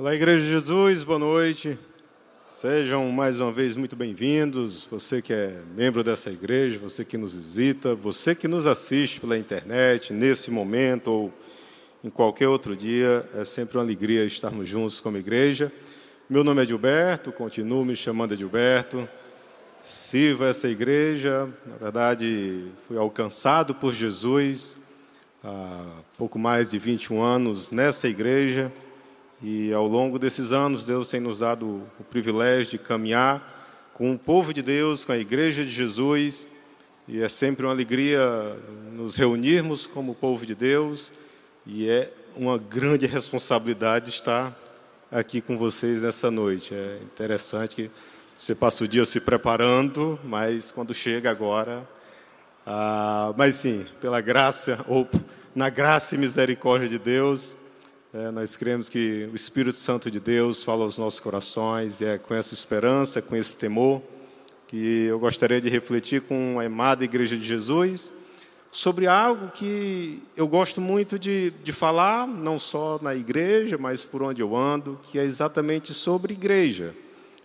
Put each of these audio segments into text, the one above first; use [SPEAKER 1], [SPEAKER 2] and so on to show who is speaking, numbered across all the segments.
[SPEAKER 1] Olá, Igreja de Jesus, boa noite. Sejam mais uma vez muito bem-vindos. Você que é membro dessa igreja, você que nos visita, você que nos assiste pela internet, nesse momento ou em qualquer outro dia, é sempre uma alegria estarmos juntos como igreja. Meu nome é Gilberto, continuo me chamando Gilberto. Sirvo essa igreja, na verdade, fui alcançado por Jesus há pouco mais de 21 anos nessa igreja e ao longo desses anos, Deus tem nos dado o privilégio de caminhar com o povo de Deus, com a Igreja de Jesus. E é sempre uma alegria nos reunirmos como povo de Deus. E é uma grande responsabilidade estar aqui com vocês nessa noite. É interessante que você passa o dia se preparando, mas quando chega agora. Ah, mas sim, pela graça, ou na graça e misericórdia de Deus, é, nós cremos que o Espírito Santo de Deus fala aos nossos corações e é com essa esperança, com esse temor, que eu gostaria de refletir com a amada Igreja de Jesus sobre algo que eu gosto muito de, de falar, não só na igreja, mas por onde eu ando, que é exatamente sobre igreja.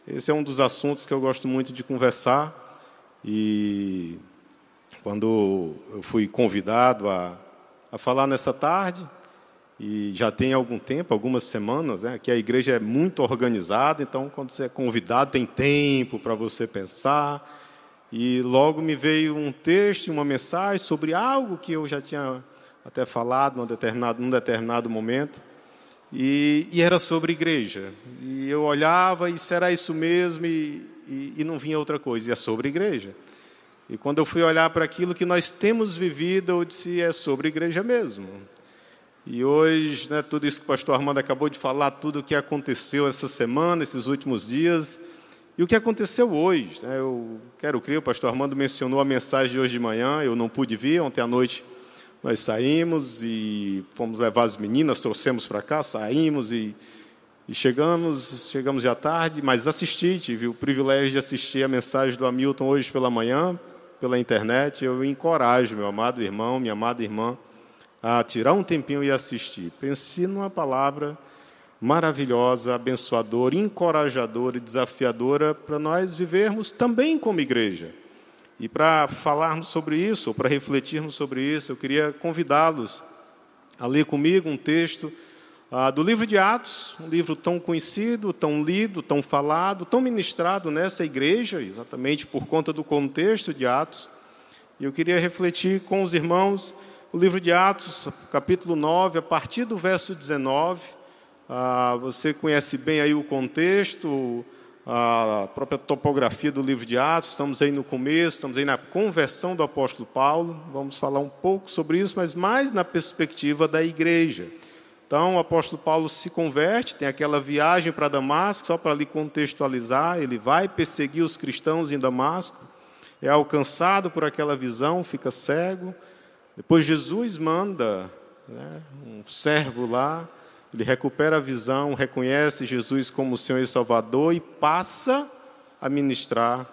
[SPEAKER 1] Esse é um dos assuntos que eu gosto muito de conversar e quando eu fui convidado a, a falar nessa tarde, e já tem algum tempo, algumas semanas, né, que a igreja é muito organizada, então quando você é convidado tem tempo para você pensar. E logo me veio um texto, uma mensagem sobre algo que eu já tinha até falado num determinado, num determinado momento, e, e era sobre igreja. E eu olhava e será isso mesmo, e, e, e não vinha outra coisa, e é sobre igreja. E quando eu fui olhar para aquilo que nós temos vivido, eu disse: é sobre igreja mesmo. E hoje, né, tudo isso que o pastor Armando acabou de falar, tudo o que aconteceu essa semana, esses últimos dias, e o que aconteceu hoje. Né, eu quero crer, o pastor Armando mencionou a mensagem de hoje de manhã, eu não pude vir, ontem à noite nós saímos e fomos levar as meninas, trouxemos para cá, saímos e, e, chegamos, chegamos já tarde, mas assisti, tive o privilégio de assistir a mensagem do Hamilton hoje pela manhã, pela internet. Eu encorajo, meu amado irmão, minha amada irmã, a tirar um tempinho e assistir. Pense numa palavra maravilhosa, abençoadora, encorajadora e desafiadora para nós vivermos também como igreja. E para falarmos sobre isso, ou para refletirmos sobre isso, eu queria convidá-los a ler comigo um texto ah, do livro de Atos, um livro tão conhecido, tão lido, tão falado, tão ministrado nessa igreja, exatamente por conta do contexto de Atos. E eu queria refletir com os irmãos o livro de Atos, capítulo 9, a partir do verso 19. Ah, você conhece bem aí o contexto, a própria topografia do livro de Atos. Estamos aí no começo, estamos aí na conversão do apóstolo Paulo. Vamos falar um pouco sobre isso, mas mais na perspectiva da igreja. Então, o apóstolo Paulo se converte, tem aquela viagem para Damasco, só para lhe contextualizar, ele vai perseguir os cristãos em Damasco, é alcançado por aquela visão, fica cego, depois Jesus manda né, um servo lá, ele recupera a visão, reconhece Jesus como Senhor e Salvador e passa a ministrar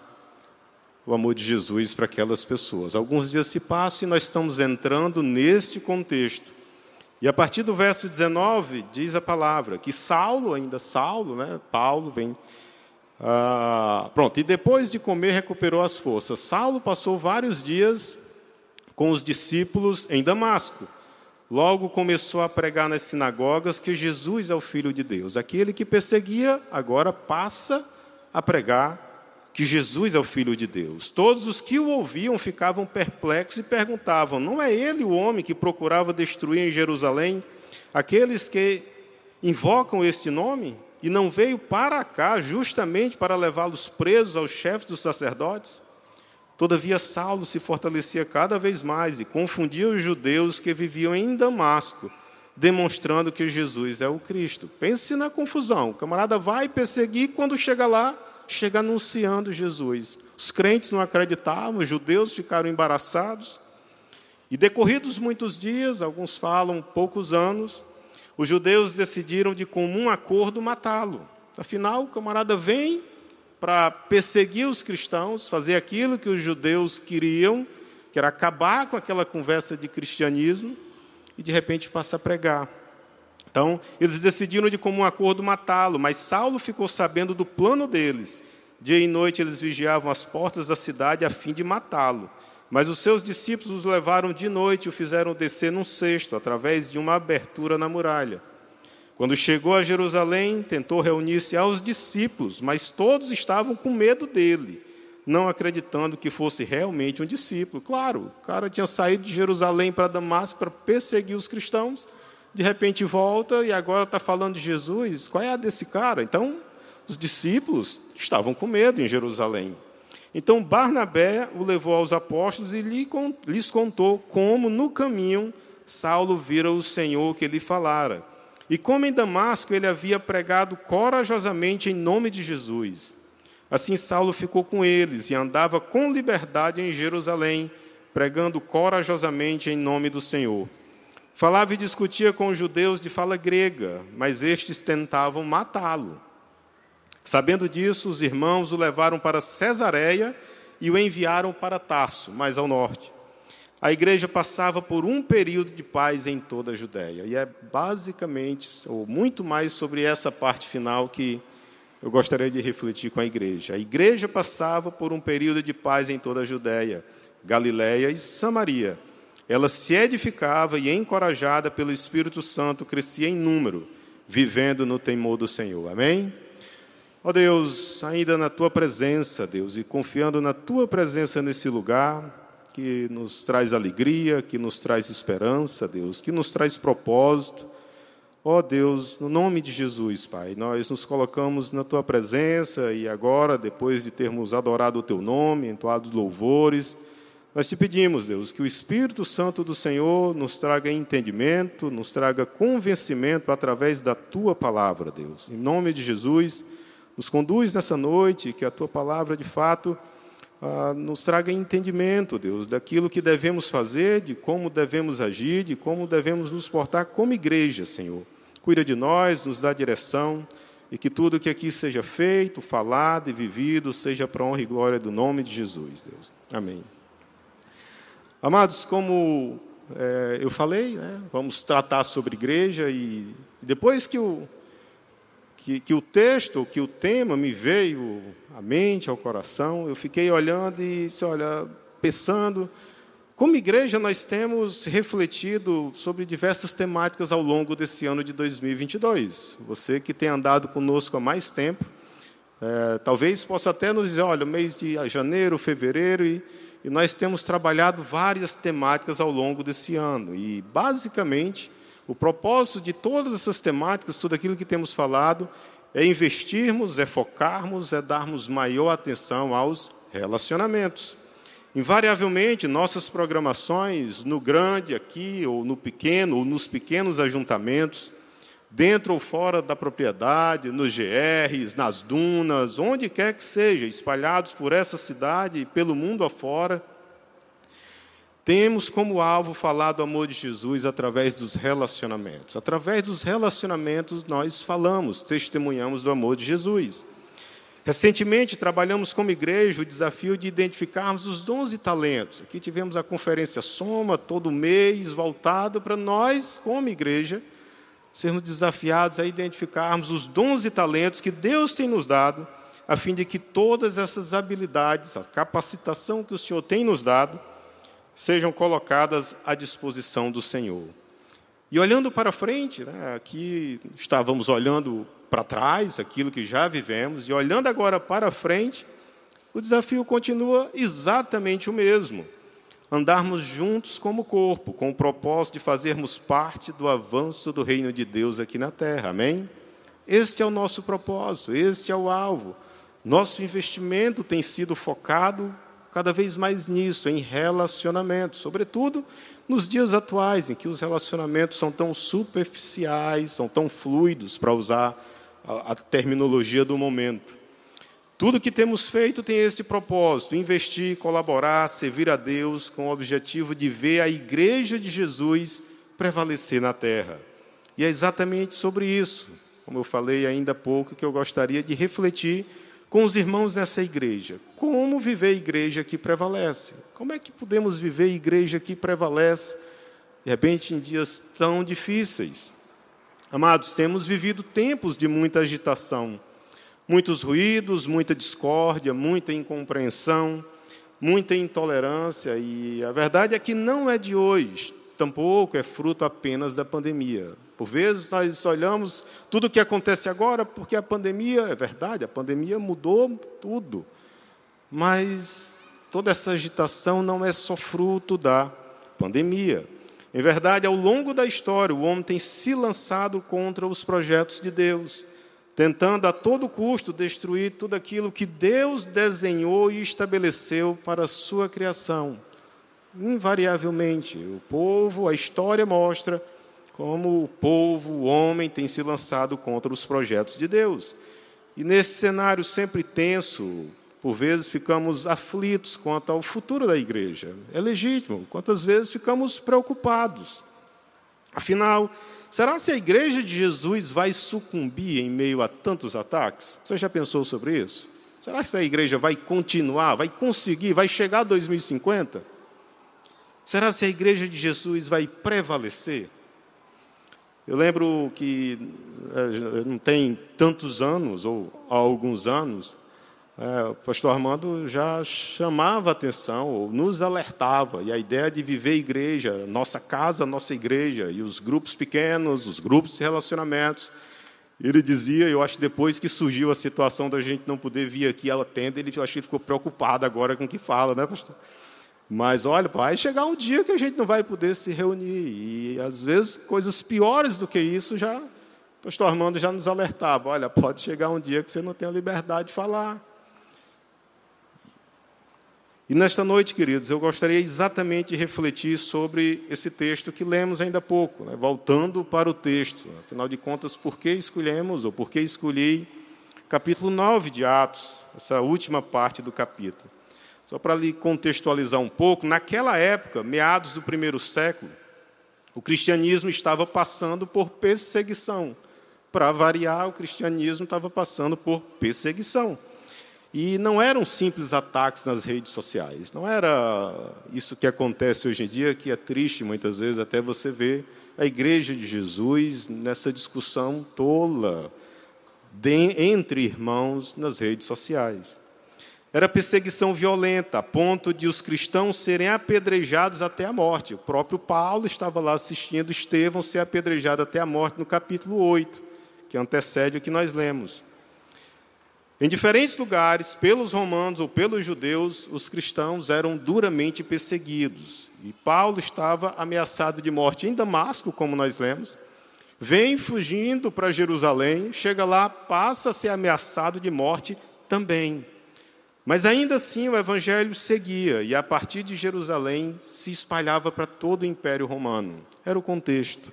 [SPEAKER 1] o amor de Jesus para aquelas pessoas. Alguns dias se passam e nós estamos entrando neste contexto. E a partir do verso 19 diz a palavra que Saulo, ainda Saulo, né, Paulo vem. Ah, pronto, e depois de comer recuperou as forças. Saulo passou vários dias com os discípulos em Damasco. Logo começou a pregar nas sinagogas que Jesus é o Filho de Deus. Aquele que perseguia, agora passa a pregar que Jesus é o Filho de Deus. Todos os que o ouviam ficavam perplexos e perguntavam: Não é ele o homem que procurava destruir em Jerusalém aqueles que invocam este nome? E não veio para cá justamente para levá-los presos aos chefes dos sacerdotes? Todavia, Saulo se fortalecia cada vez mais e confundia os judeus que viviam em Damasco, demonstrando que Jesus é o Cristo. Pense na confusão. O camarada vai perseguir, quando chega lá, chega anunciando Jesus. Os crentes não acreditavam, os judeus ficaram embaraçados. E decorridos muitos dias, alguns falam poucos anos, os judeus decidiram de comum acordo matá-lo. Afinal, o camarada vem, para perseguir os cristãos, fazer aquilo que os judeus queriam, que era acabar com aquela conversa de cristianismo, e de repente passa a pregar. Então, eles decidiram de comum acordo matá-lo, mas Saulo ficou sabendo do plano deles. Dia e noite eles vigiavam as portas da cidade a fim de matá-lo. Mas os seus discípulos os levaram de noite e o fizeram descer num cesto, através de uma abertura na muralha. Quando chegou a Jerusalém, tentou reunir-se aos discípulos, mas todos estavam com medo dele, não acreditando que fosse realmente um discípulo. Claro, o cara tinha saído de Jerusalém para Damasco para perseguir os cristãos de repente volta e agora está falando de Jesus. Qual é a desse cara? Então, os discípulos estavam com medo em Jerusalém. Então, Barnabé o levou aos apóstolos e lhes contou como, no caminho, Saulo vira o Senhor que lhe falara. E como em Damasco ele havia pregado corajosamente em nome de Jesus. Assim, Saulo ficou com eles e andava com liberdade em Jerusalém, pregando corajosamente em nome do Senhor. Falava e discutia com os judeus de fala grega, mas estes tentavam matá-lo. Sabendo disso, os irmãos o levaram para Cesareia e o enviaram para Tasso, mais ao norte. A igreja passava por um período de paz em toda a Judéia. E é basicamente, ou muito mais sobre essa parte final que eu gostaria de refletir com a igreja. A igreja passava por um período de paz em toda a Judéia, Galiléia e Samaria ela se edificava e, encorajada pelo Espírito Santo, crescia em número, vivendo no temor do Senhor. Amém? Ó oh Deus, ainda na tua presença, Deus, e confiando na tua presença nesse lugar, que nos traz alegria, que nos traz esperança, Deus, que nos traz propósito. Ó oh Deus, no nome de Jesus, Pai, nós nos colocamos na tua presença e agora, depois de termos adorado o teu nome, entoado louvores, nós te pedimos, Deus, que o Espírito Santo do Senhor nos traga entendimento, nos traga convencimento através da tua palavra, Deus. Em nome de Jesus, nos conduz nessa noite, que a tua palavra de fato ah, nos traga entendimento, Deus, daquilo que devemos fazer, de como devemos agir, de como devemos nos portar como igreja, Senhor. Cuida de nós, nos dá direção e que tudo que aqui seja feito, falado e vivido seja para honra e glória do nome de Jesus, Deus. Amém. Amados, como é, eu falei, né, vamos tratar sobre igreja e depois que o, que, que, o texto, que o tema me veio à mente, ao coração, eu fiquei olhando e disse, olha, pensando, como igreja nós temos refletido sobre diversas temáticas ao longo desse ano de 2022. Você que tem andado conosco há mais tempo, é, talvez possa até nos dizer, olha, mês de janeiro, fevereiro e e nós temos trabalhado várias temáticas ao longo desse ano. E, basicamente, o propósito de todas essas temáticas, tudo aquilo que temos falado, é investirmos, é focarmos, é darmos maior atenção aos relacionamentos. Invariavelmente, nossas programações, no grande aqui, ou no pequeno, ou nos pequenos ajuntamentos, dentro ou fora da propriedade, nos GRs, nas dunas, onde quer que seja, espalhados por essa cidade e pelo mundo afora, temos como alvo falar do amor de Jesus através dos relacionamentos. Através dos relacionamentos, nós falamos, testemunhamos do amor de Jesus. Recentemente, trabalhamos como igreja o desafio de identificarmos os dons e talentos. Aqui tivemos a conferência Soma, todo mês, voltado para nós, como igreja, sermos desafiados a identificarmos os dons e talentos que Deus tem nos dado, a fim de que todas essas habilidades, a capacitação que o Senhor tem nos dado, sejam colocadas à disposição do Senhor. E olhando para frente, né, aqui estávamos olhando para trás, aquilo que já vivemos, e olhando agora para frente, o desafio continua exatamente o mesmo andarmos juntos como corpo, com o propósito de fazermos parte do avanço do reino de Deus aqui na terra. Amém? Este é o nosso propósito, este é o alvo. Nosso investimento tem sido focado cada vez mais nisso, em relacionamento, sobretudo nos dias atuais, em que os relacionamentos são tão superficiais, são tão fluidos, para usar a, a terminologia do momento. Tudo que temos feito tem esse propósito: investir, colaborar, servir a Deus com o objetivo de ver a igreja de Jesus prevalecer na terra. E é exatamente sobre isso, como eu falei ainda há pouco, que eu gostaria de refletir com os irmãos nessa igreja. Como viver a igreja que prevalece? Como é que podemos viver a igreja que prevalece, de repente, em dias tão difíceis? Amados, temos vivido tempos de muita agitação, muitos ruídos, muita discórdia, muita incompreensão, muita intolerância, e a verdade é que não é de hoje, tampouco é fruto apenas da pandemia. Por vezes nós olhamos tudo o que acontece agora porque a pandemia, é verdade, a pandemia mudou tudo. Mas toda essa agitação não é só fruto da pandemia. Em verdade, ao longo da história, o homem tem se lançado contra os projetos de Deus, tentando a todo custo destruir tudo aquilo que Deus desenhou e estabeleceu para a sua criação. Invariavelmente, o povo, a história mostra como o povo, o homem, tem se lançado contra os projetos de Deus. E nesse cenário sempre tenso, por vezes ficamos aflitos quanto ao futuro da igreja. É legítimo. Quantas vezes ficamos preocupados. Afinal, será se a igreja de Jesus vai sucumbir em meio a tantos ataques? Você já pensou sobre isso? Será que a igreja vai continuar, vai conseguir, vai chegar a 2050? Será se a igreja de Jesus vai prevalecer? Eu lembro que eh, não tem tantos anos, ou há alguns anos, é, o pastor Armando já chamava atenção, ou nos alertava, e a ideia de viver igreja, nossa casa, nossa igreja, e os grupos pequenos, os grupos de relacionamentos. Ele dizia, eu acho que depois que surgiu a situação da gente não poder vir aqui à tenda, ele acho que ficou preocupado agora com o que fala, né, pastor? Mas olha, vai chegar um dia que a gente não vai poder se reunir. E às vezes coisas piores do que isso já. O pastor Armando já nos alertava: olha, pode chegar um dia que você não tem a liberdade de falar. E nesta noite, queridos, eu gostaria exatamente de refletir sobre esse texto que lemos ainda há pouco, né? voltando para o texto. Afinal de contas, por que escolhemos, ou por que escolhi capítulo 9 de Atos, essa última parte do capítulo? Só para lhe contextualizar um pouco, naquela época, meados do primeiro século, o cristianismo estava passando por perseguição. Para variar, o cristianismo estava passando por perseguição. E não eram simples ataques nas redes sociais. Não era isso que acontece hoje em dia, que é triste muitas vezes até você ver a igreja de Jesus nessa discussão tola de, entre irmãos nas redes sociais. Era perseguição violenta, a ponto de os cristãos serem apedrejados até a morte. O próprio Paulo estava lá assistindo Estevão ser apedrejado até a morte no capítulo 8, que antecede o que nós lemos. Em diferentes lugares, pelos romanos ou pelos judeus, os cristãos eram duramente perseguidos. E Paulo estava ameaçado de morte em Damasco, como nós lemos. Vem fugindo para Jerusalém, chega lá, passa a ser ameaçado de morte também. Mas ainda assim o evangelho seguia e a partir de Jerusalém se espalhava para todo o Império Romano. Era o contexto.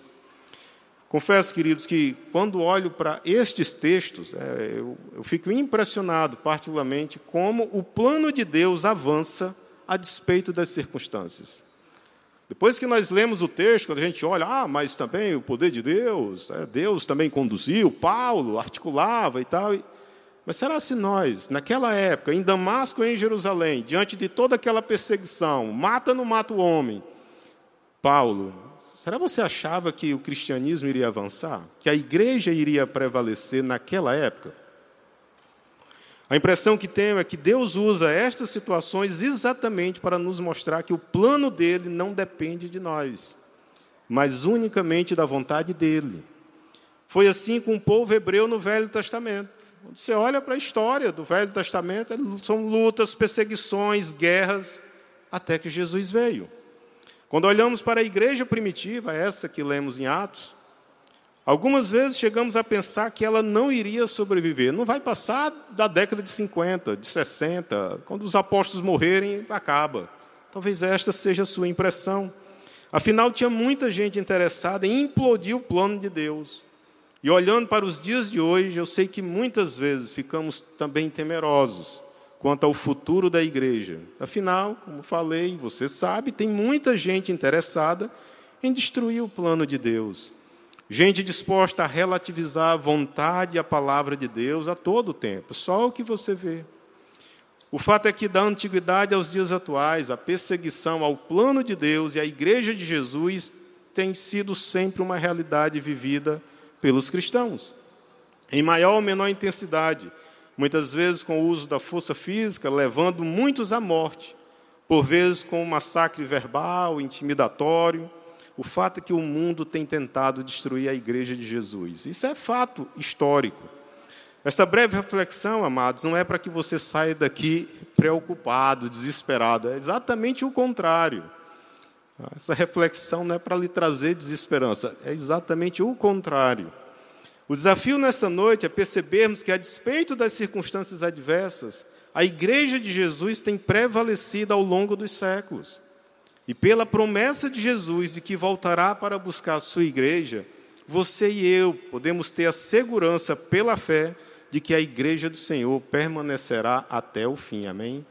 [SPEAKER 1] Confesso, queridos, que quando olho para estes textos, é, eu, eu fico impressionado, particularmente, como o plano de Deus avança a despeito das circunstâncias. Depois que nós lemos o texto, quando a gente olha, ah, mas também o poder de Deus, é, Deus também conduziu, Paulo articulava e tal. Mas será se nós, naquela época, em Damasco e em Jerusalém, diante de toda aquela perseguição, mata no mata o homem, Paulo Será você achava que o cristianismo iria avançar? Que a igreja iria prevalecer naquela época? A impressão que tenho é que Deus usa estas situações exatamente para nos mostrar que o plano dele não depende de nós, mas unicamente da vontade dele. Foi assim com o povo hebreu no Velho Testamento. Quando você olha para a história do Velho Testamento, são lutas, perseguições, guerras, até que Jesus veio. Quando olhamos para a igreja primitiva, essa que lemos em Atos, algumas vezes chegamos a pensar que ela não iria sobreviver. Não vai passar da década de 50, de 60, quando os apóstolos morrerem, acaba. Talvez esta seja a sua impressão. Afinal, tinha muita gente interessada em implodir o plano de Deus. E olhando para os dias de hoje, eu sei que muitas vezes ficamos também temerosos quanto ao futuro da igreja. Afinal, como falei, você sabe, tem muita gente interessada em destruir o plano de Deus. Gente disposta a relativizar a vontade e a palavra de Deus a todo tempo, só o que você vê. O fato é que, da antiguidade aos dias atuais, a perseguição ao plano de Deus e à igreja de Jesus tem sido sempre uma realidade vivida pelos cristãos, em maior ou menor intensidade, muitas vezes com o uso da força física, levando muitos à morte, por vezes com um massacre verbal, intimidatório. O fato é que o mundo tem tentado destruir a igreja de Jesus. Isso é fato histórico. Esta breve reflexão, amados, não é para que você saia daqui preocupado, desesperado, é exatamente o contrário. Essa reflexão não é para lhe trazer desesperança, é exatamente o contrário. O desafio nessa noite é percebermos que, a despeito das circunstâncias adversas, a igreja de Jesus tem prevalecido ao longo dos séculos. E pela promessa de Jesus de que voltará para buscar a sua igreja, você e eu podemos ter a segurança pela fé de que a igreja do Senhor permanecerá até o fim. Amém?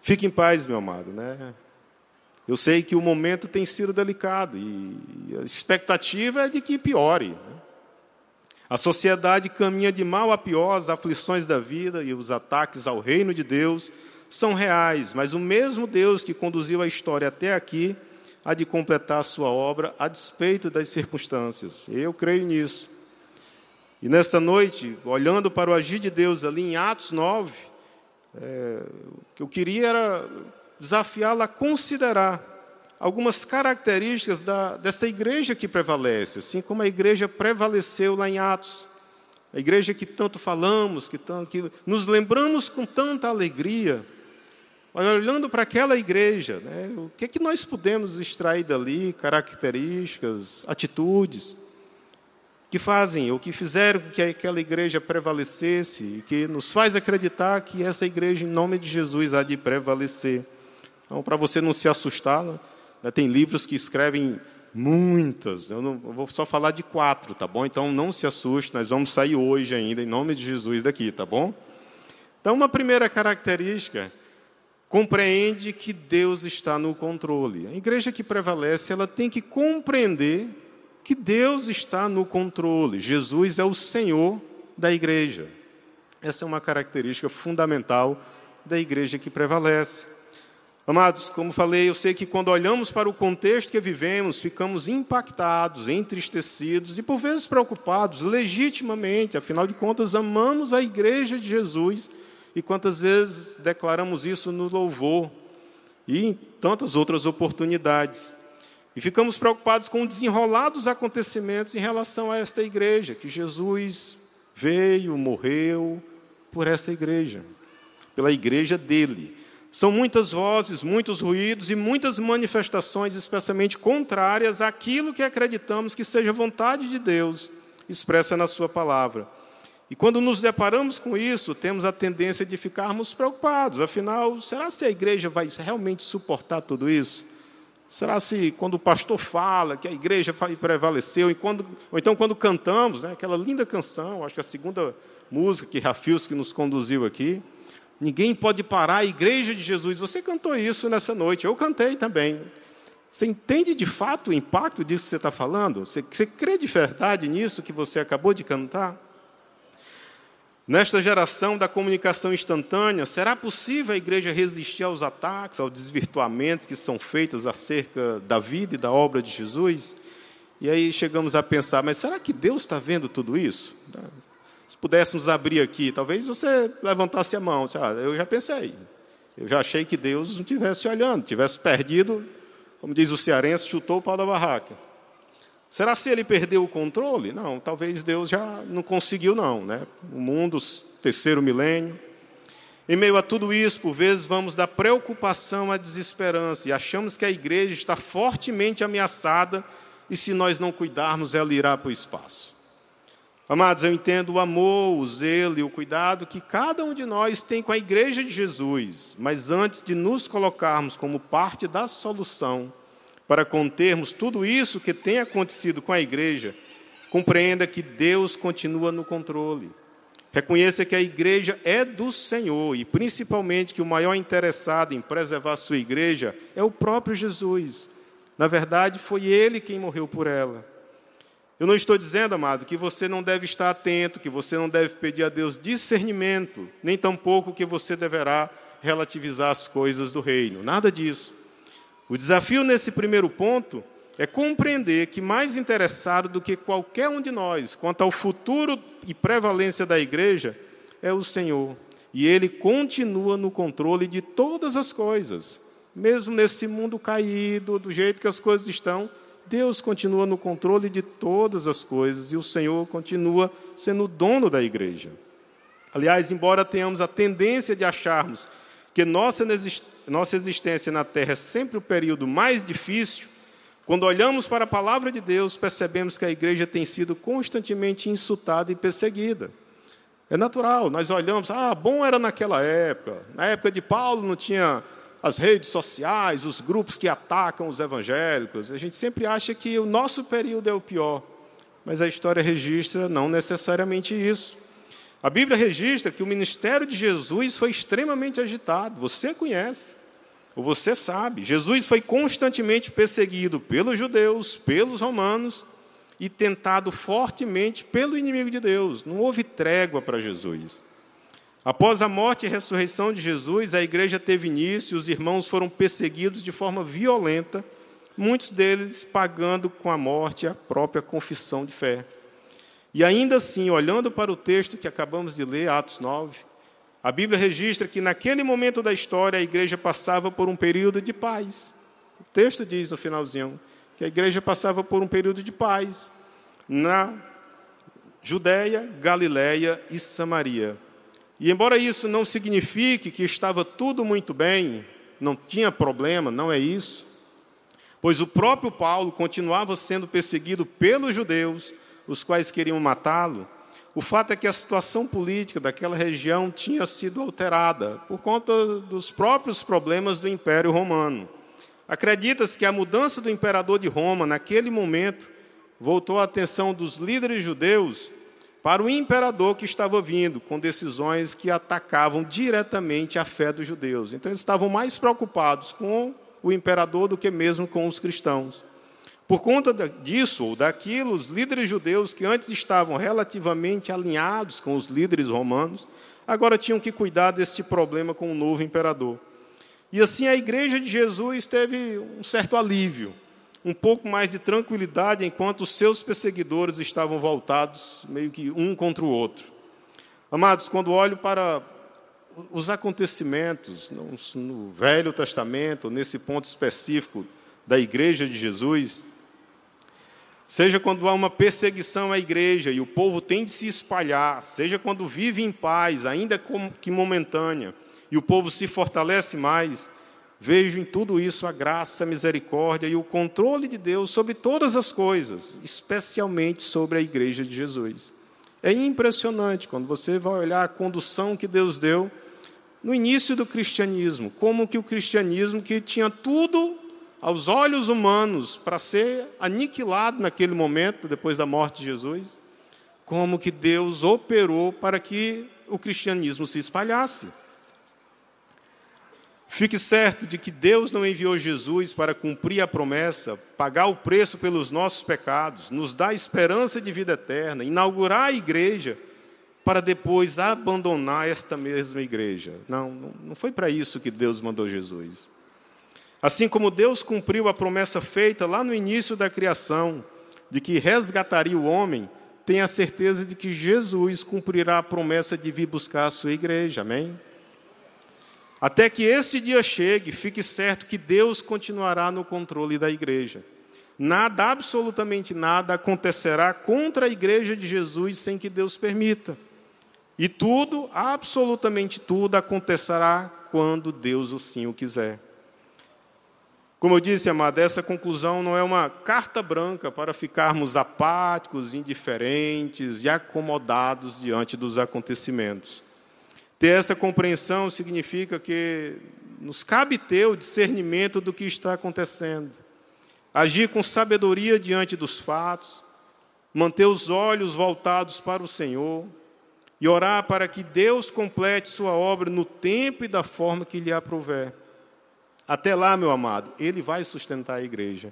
[SPEAKER 1] Fique em paz, meu amado, né? Eu sei que o momento tem sido delicado e a expectativa é de que piore. Né? A sociedade caminha de mal a pior, as aflições da vida e os ataques ao reino de Deus são reais, mas o mesmo Deus que conduziu a história até aqui há de completar a sua obra a despeito das circunstâncias. Eu creio nisso. E nesta noite, olhando para o agir de Deus ali em Atos 9, é, o que eu queria era desafiá-la a considerar algumas características da, dessa igreja que prevalece, assim como a igreja prevaleceu lá em Atos. A igreja que tanto falamos, que, tanto, que nos lembramos com tanta alegria. Olhando para aquela igreja, né, o que, é que nós podemos extrair dali, características, atitudes, que fazem, ou que fizeram que aquela igreja prevalecesse, e que nos faz acreditar que essa igreja, em nome de Jesus, há de prevalecer. Então, para você não se assustar, né? tem livros que escrevem muitas, eu, não, eu vou só falar de quatro, tá bom? Então não se assuste, nós vamos sair hoje ainda, em nome de Jesus, daqui, tá bom? Então, uma primeira característica, compreende que Deus está no controle. A igreja que prevalece, ela tem que compreender que Deus está no controle. Jesus é o Senhor da igreja. Essa é uma característica fundamental da igreja que prevalece. Amados, como falei, eu sei que quando olhamos para o contexto que vivemos, ficamos impactados, entristecidos e por vezes preocupados, legitimamente, afinal de contas, amamos a igreja de Jesus e quantas vezes declaramos isso no louvor e em tantas outras oportunidades. E ficamos preocupados com desenrolados acontecimentos em relação a esta igreja, que Jesus veio, morreu por essa igreja, pela igreja dele. São muitas vozes, muitos ruídos e muitas manifestações, especialmente contrárias àquilo que acreditamos que seja vontade de Deus expressa na Sua palavra. E quando nos deparamos com isso, temos a tendência de ficarmos preocupados. Afinal, será se a igreja vai realmente suportar tudo isso? Será se quando o pastor fala que a igreja prevaleceu, e quando, ou então quando cantamos, né, aquela linda canção, acho que a segunda música que Rafios que nos conduziu aqui, Ninguém pode parar a igreja de Jesus. Você cantou isso nessa noite, eu cantei também. Você entende de fato o impacto disso que você está falando? Você, você crê de verdade nisso que você acabou de cantar? Nesta geração da comunicação instantânea, será possível a igreja resistir aos ataques, aos desvirtuamentos que são feitos acerca da vida e da obra de Jesus? E aí chegamos a pensar, mas será que Deus está vendo tudo isso? Se pudéssemos abrir aqui, talvez você levantasse a mão. Ah, eu já pensei. Eu já achei que Deus não estivesse olhando, tivesse perdido, como diz o cearense, chutou o pau da barraca. Será se ele perdeu o controle? Não, talvez Deus já não conseguiu, não. Né? O mundo, terceiro milênio. Em meio a tudo isso, por vezes vamos da preocupação à desesperança e achamos que a igreja está fortemente ameaçada e se nós não cuidarmos, ela irá para o espaço. Amados, eu entendo o amor, o zelo e o cuidado que cada um de nós tem com a igreja de Jesus, mas antes de nos colocarmos como parte da solução para contermos tudo isso que tem acontecido com a igreja, compreenda que Deus continua no controle. Reconheça que a igreja é do Senhor e, principalmente, que o maior interessado em preservar sua igreja é o próprio Jesus. Na verdade, foi ele quem morreu por ela. Eu não estou dizendo, amado, que você não deve estar atento, que você não deve pedir a Deus discernimento, nem tampouco que você deverá relativizar as coisas do reino. Nada disso. O desafio nesse primeiro ponto é compreender que mais interessado do que qualquer um de nós quanto ao futuro e prevalência da igreja é o Senhor. E Ele continua no controle de todas as coisas. Mesmo nesse mundo caído, do jeito que as coisas estão, Deus continua no controle de todas as coisas e o Senhor continua sendo o dono da igreja. Aliás, embora tenhamos a tendência de acharmos que nossa, nossa existência na terra é sempre o período mais difícil, quando olhamos para a palavra de Deus, percebemos que a igreja tem sido constantemente insultada e perseguida. É natural, nós olhamos, ah, bom era naquela época. Na época de Paulo não tinha as redes sociais, os grupos que atacam os evangélicos. A gente sempre acha que o nosso período é o pior, mas a história registra não necessariamente isso. A Bíblia registra que o ministério de Jesus foi extremamente agitado. Você conhece, ou você sabe. Jesus foi constantemente perseguido pelos judeus, pelos romanos e tentado fortemente pelo inimigo de Deus. Não houve trégua para Jesus. Após a morte e ressurreição de Jesus, a igreja teve início, os irmãos foram perseguidos de forma violenta, muitos deles pagando com a morte a própria confissão de fé. E ainda assim, olhando para o texto que acabamos de ler, Atos 9, a Bíblia registra que naquele momento da história a igreja passava por um período de paz. O texto diz no finalzinho que a igreja passava por um período de paz na Judéia, Galiléia e Samaria. E embora isso não signifique que estava tudo muito bem, não tinha problema, não é isso, pois o próprio Paulo continuava sendo perseguido pelos judeus, os quais queriam matá-lo, o fato é que a situação política daquela região tinha sido alterada por conta dos próprios problemas do Império Romano. Acredita-se que a mudança do imperador de Roma, naquele momento, voltou a atenção dos líderes judeus para o imperador que estava vindo, com decisões que atacavam diretamente a fé dos judeus. Então, eles estavam mais preocupados com o imperador do que mesmo com os cristãos. Por conta disso ou daquilo, os líderes judeus que antes estavam relativamente alinhados com os líderes romanos, agora tinham que cuidar deste problema com o novo imperador. E assim a igreja de Jesus teve um certo alívio, um pouco mais de tranquilidade, enquanto os seus perseguidores estavam voltados meio que um contra o outro. Amados, quando olho para os acontecimentos no Velho Testamento, nesse ponto específico da igreja de Jesus, seja quando há uma perseguição à igreja e o povo tem de se espalhar, seja quando vive em paz, ainda que momentânea, e o povo se fortalece mais, vejo em tudo isso a graça, a misericórdia e o controle de Deus sobre todas as coisas, especialmente sobre a igreja de Jesus. É impressionante quando você vai olhar a condução que Deus deu no início do cristianismo, como que o cristianismo que tinha tudo aos olhos humanos para ser aniquilado naquele momento, depois da morte de Jesus, como que Deus operou para que o cristianismo se espalhasse. Fique certo de que Deus não enviou Jesus para cumprir a promessa, pagar o preço pelos nossos pecados, nos dar esperança de vida eterna, inaugurar a igreja, para depois abandonar esta mesma igreja. Não, não foi para isso que Deus mandou Jesus. Assim como Deus cumpriu a promessa feita lá no início da criação, de que resgataria o homem, tenha certeza de que Jesus cumprirá a promessa de vir buscar a sua igreja. Amém? Até que esse dia chegue, fique certo que Deus continuará no controle da igreja. Nada, absolutamente nada, acontecerá contra a igreja de Jesus sem que Deus permita. E tudo, absolutamente tudo, acontecerá quando Deus assim o quiser. Como eu disse, amado, essa conclusão não é uma carta branca para ficarmos apáticos, indiferentes e acomodados diante dos acontecimentos. Ter essa compreensão significa que nos cabe ter o discernimento do que está acontecendo, agir com sabedoria diante dos fatos, manter os olhos voltados para o Senhor e orar para que Deus complete Sua obra no tempo e da forma que lhe aprouver. Até lá, meu amado, Ele vai sustentar a igreja.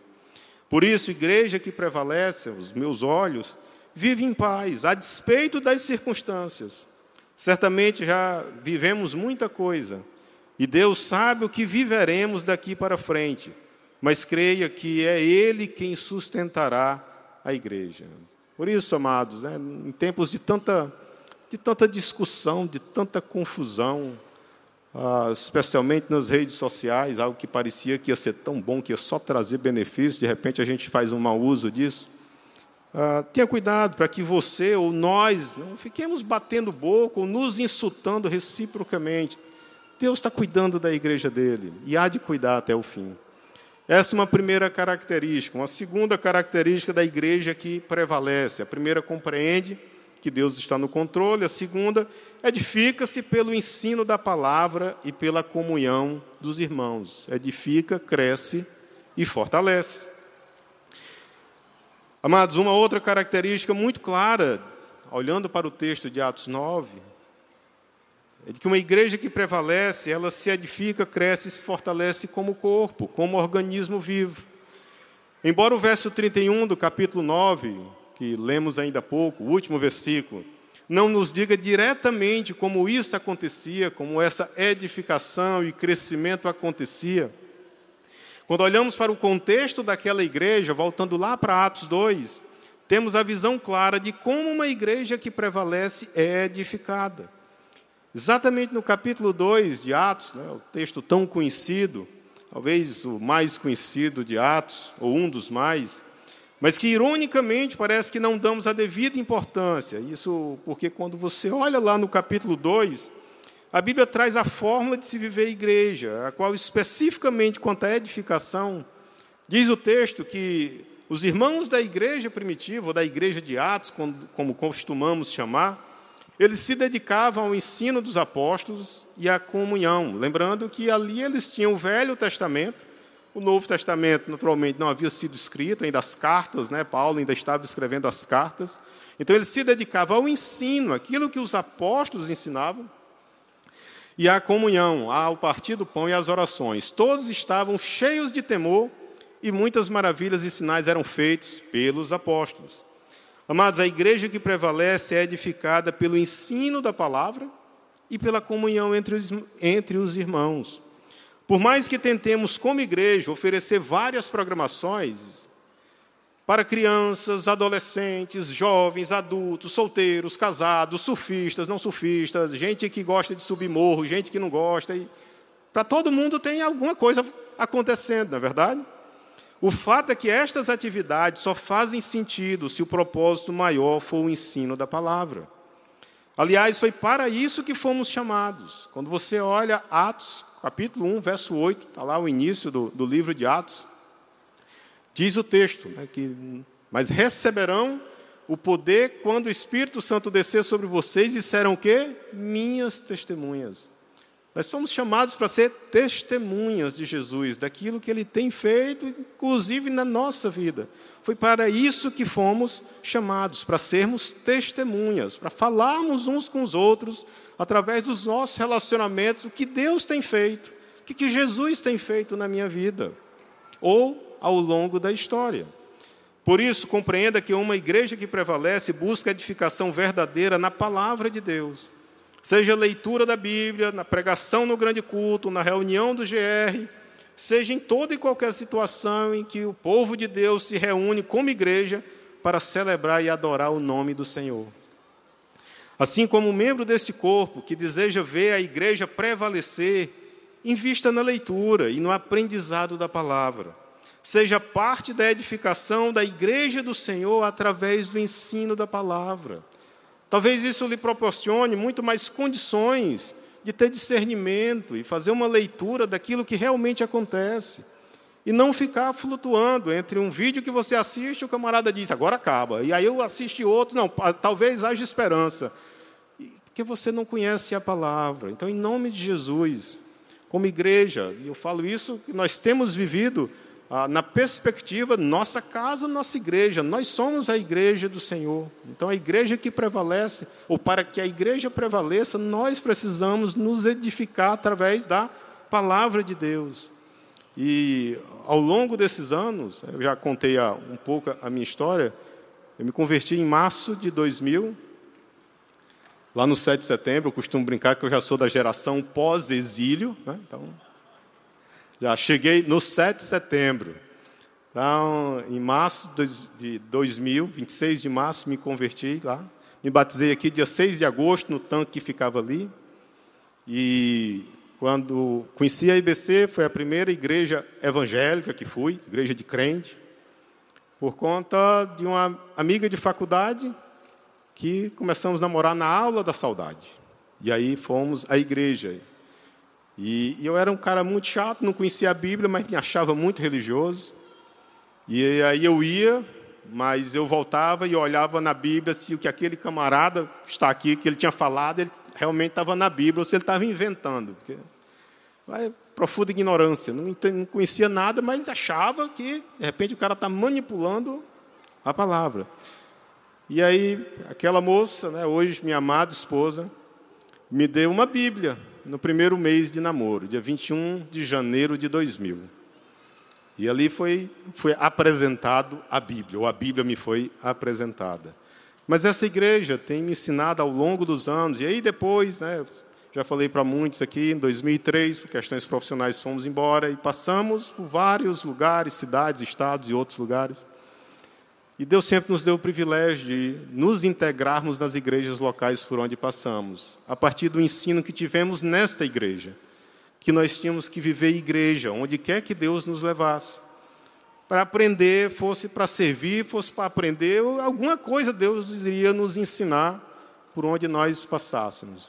[SPEAKER 1] Por isso, igreja que prevalece, os meus olhos, vive em paz, a despeito das circunstâncias. Certamente já vivemos muita coisa, e Deus sabe o que viveremos daqui para frente. mas creia que é Ele quem sustentará a igreja. Por isso, amados, né, em tempos de tanta, de tanta discussão, de tanta confusão, ah, especialmente nas redes sociais, algo que parecia que ia ser tão bom, que ia só trazer benefícios, de repente a gente faz um mau uso disso. Ah, tenha cuidado para que você ou nós não fiquemos batendo boca ou nos insultando reciprocamente. Deus está cuidando da igreja dele e há de cuidar até o fim. Essa é uma primeira característica. Uma segunda característica da igreja que prevalece. A primeira compreende que Deus está no controle. A segunda, edifica-se pelo ensino da palavra e pela comunhão dos irmãos. Edifica, cresce e fortalece. Amados, uma outra característica muito clara, olhando para o texto de Atos 9, é de que uma igreja que prevalece, ela se edifica, cresce e se fortalece como corpo, como organismo vivo. Embora o verso 31 do capítulo 9, que lemos ainda há pouco, o último versículo, não nos diga diretamente como isso acontecia, como essa edificação e crescimento acontecia, quando olhamos para o contexto daquela igreja, voltando lá para Atos 2, temos a visão clara de como uma igreja que prevalece é edificada. Exatamente no capítulo 2 de Atos, né, o texto tão conhecido, talvez o mais conhecido de Atos, ou um dos mais, mas que ironicamente parece que não damos a devida importância. Isso porque quando você olha lá no capítulo 2, a Bíblia traz a fórmula de se viver igreja, a qual especificamente quanto à edificação, diz o texto que os irmãos da igreja primitiva, ou da igreja de Atos, como costumamos chamar, eles se dedicavam ao ensino dos apóstolos e à comunhão. Lembrando que ali eles tinham o Velho Testamento, o Novo Testamento, naturalmente, não havia sido escrito, ainda as cartas, né? Paulo ainda estava escrevendo as cartas. Então, eles se dedicavam ao ensino, aquilo que os apóstolos ensinavam, e a comunhão, ao partir do pão e as orações. Todos estavam cheios de temor e muitas maravilhas e sinais eram feitos pelos apóstolos. Amados, a igreja que prevalece é edificada pelo ensino da palavra e pela comunhão entre os, entre os irmãos. Por mais que tentemos, como igreja, oferecer várias programações, para crianças, adolescentes, jovens, adultos, solteiros, casados, surfistas, não surfistas, gente que gosta de subir morro, gente que não gosta. Para todo mundo tem alguma coisa acontecendo, não é verdade? O fato é que estas atividades só fazem sentido se o propósito maior for o ensino da palavra. Aliás, foi para isso que fomos chamados. Quando você olha Atos, capítulo 1, verso 8, está lá o início do, do livro de Atos. Diz o texto, né, que, mas receberão o poder quando o Espírito Santo descer sobre vocês e serão o quê? Minhas testemunhas. Nós somos chamados para ser testemunhas de Jesus, daquilo que Ele tem feito, inclusive na nossa vida. Foi para isso que fomos chamados, para sermos testemunhas, para falarmos uns com os outros, através dos nossos relacionamentos, o que Deus tem feito, o que Jesus tem feito na minha vida. Ou ao longo da história. Por isso, compreenda que uma igreja que prevalece busca edificação verdadeira na palavra de Deus. Seja leitura da Bíblia, na pregação no grande culto, na reunião do GR, seja em toda e qualquer situação em que o povo de Deus se reúne como igreja para celebrar e adorar o nome do Senhor. Assim como membro desse corpo que deseja ver a igreja prevalecer, invista na leitura e no aprendizado da palavra seja parte da edificação da igreja do Senhor através do ensino da palavra. Talvez isso lhe proporcione muito mais condições de ter discernimento e fazer uma leitura daquilo que realmente acontece. E não ficar flutuando entre um vídeo que você assiste o camarada diz, agora acaba. E aí eu assisti outro, não, talvez haja esperança. Porque você não conhece a palavra. Então, em nome de Jesus, como igreja, e eu falo isso, nós temos vivido ah, na perspectiva, nossa casa, nossa igreja. Nós somos a igreja do Senhor. Então, a igreja que prevalece, ou para que a igreja prevaleça, nós precisamos nos edificar através da palavra de Deus. E ao longo desses anos, eu já contei um pouco a minha história, eu me converti em março de 2000, lá no 7 de setembro. Eu costumo brincar que eu já sou da geração pós-exílio, né? então Já cheguei no 7 de setembro. Então, em março de 2000, 26 de março, me converti lá. Me batizei aqui dia 6 de agosto, no tanque que ficava ali. E quando conheci a IBC, foi a primeira igreja evangélica que fui, igreja de crente, por conta de uma amiga de faculdade que começamos a namorar na aula da saudade. E aí fomos à igreja. E, e eu era um cara muito chato, não conhecia a Bíblia, mas me achava muito religioso. E aí eu ia, mas eu voltava e olhava na Bíblia se o que aquele camarada que está aqui, que ele tinha falado, ele realmente estava na Bíblia ou se ele estava inventando. Porque, vai, profunda ignorância, não, não conhecia nada, mas achava que, de repente, o cara está manipulando a palavra. E aí, aquela moça, né, hoje minha amada esposa, me deu uma Bíblia no primeiro mês de namoro, dia 21 de janeiro de 2000. E ali foi, foi apresentado a Bíblia, ou a Bíblia me foi apresentada. Mas essa igreja tem me ensinado ao longo dos anos, e aí depois, né, já falei para muitos aqui, em 2003, por questões profissionais, fomos embora e passamos por vários lugares, cidades, estados e outros lugares. E Deus sempre nos deu o privilégio de nos integrarmos nas igrejas locais por onde passamos, a partir do ensino que tivemos nesta igreja que nós tínhamos que viver igreja, onde quer que Deus nos levasse. Para aprender, fosse para servir, fosse para aprender, alguma coisa Deus iria nos ensinar por onde nós passássemos.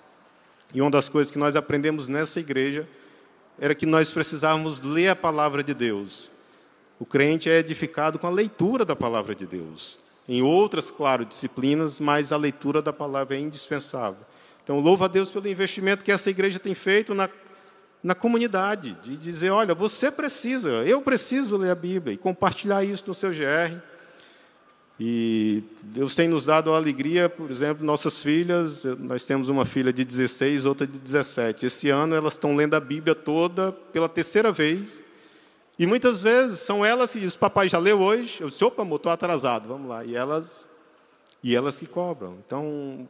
[SPEAKER 1] E uma das coisas que nós aprendemos nessa igreja era que nós precisávamos ler a palavra de Deus. O crente é edificado com a leitura da palavra de Deus. Em outras, claro, disciplinas, mas a leitura da palavra é indispensável. Então, louvo a Deus pelo investimento que essa igreja tem feito na na comunidade, de dizer: olha, você precisa, eu preciso ler a Bíblia e compartilhar isso no seu GR. E Deus tem nos dado a alegria, por exemplo, nossas filhas, nós temos uma filha de 16, outra de 17. Esse ano elas estão lendo a Bíblia toda pela terceira vez. E muitas vezes são elas que dizem, papai já leu hoje? Eu disse, opa, estou atrasado, vamos lá. E elas, e elas que cobram. Então,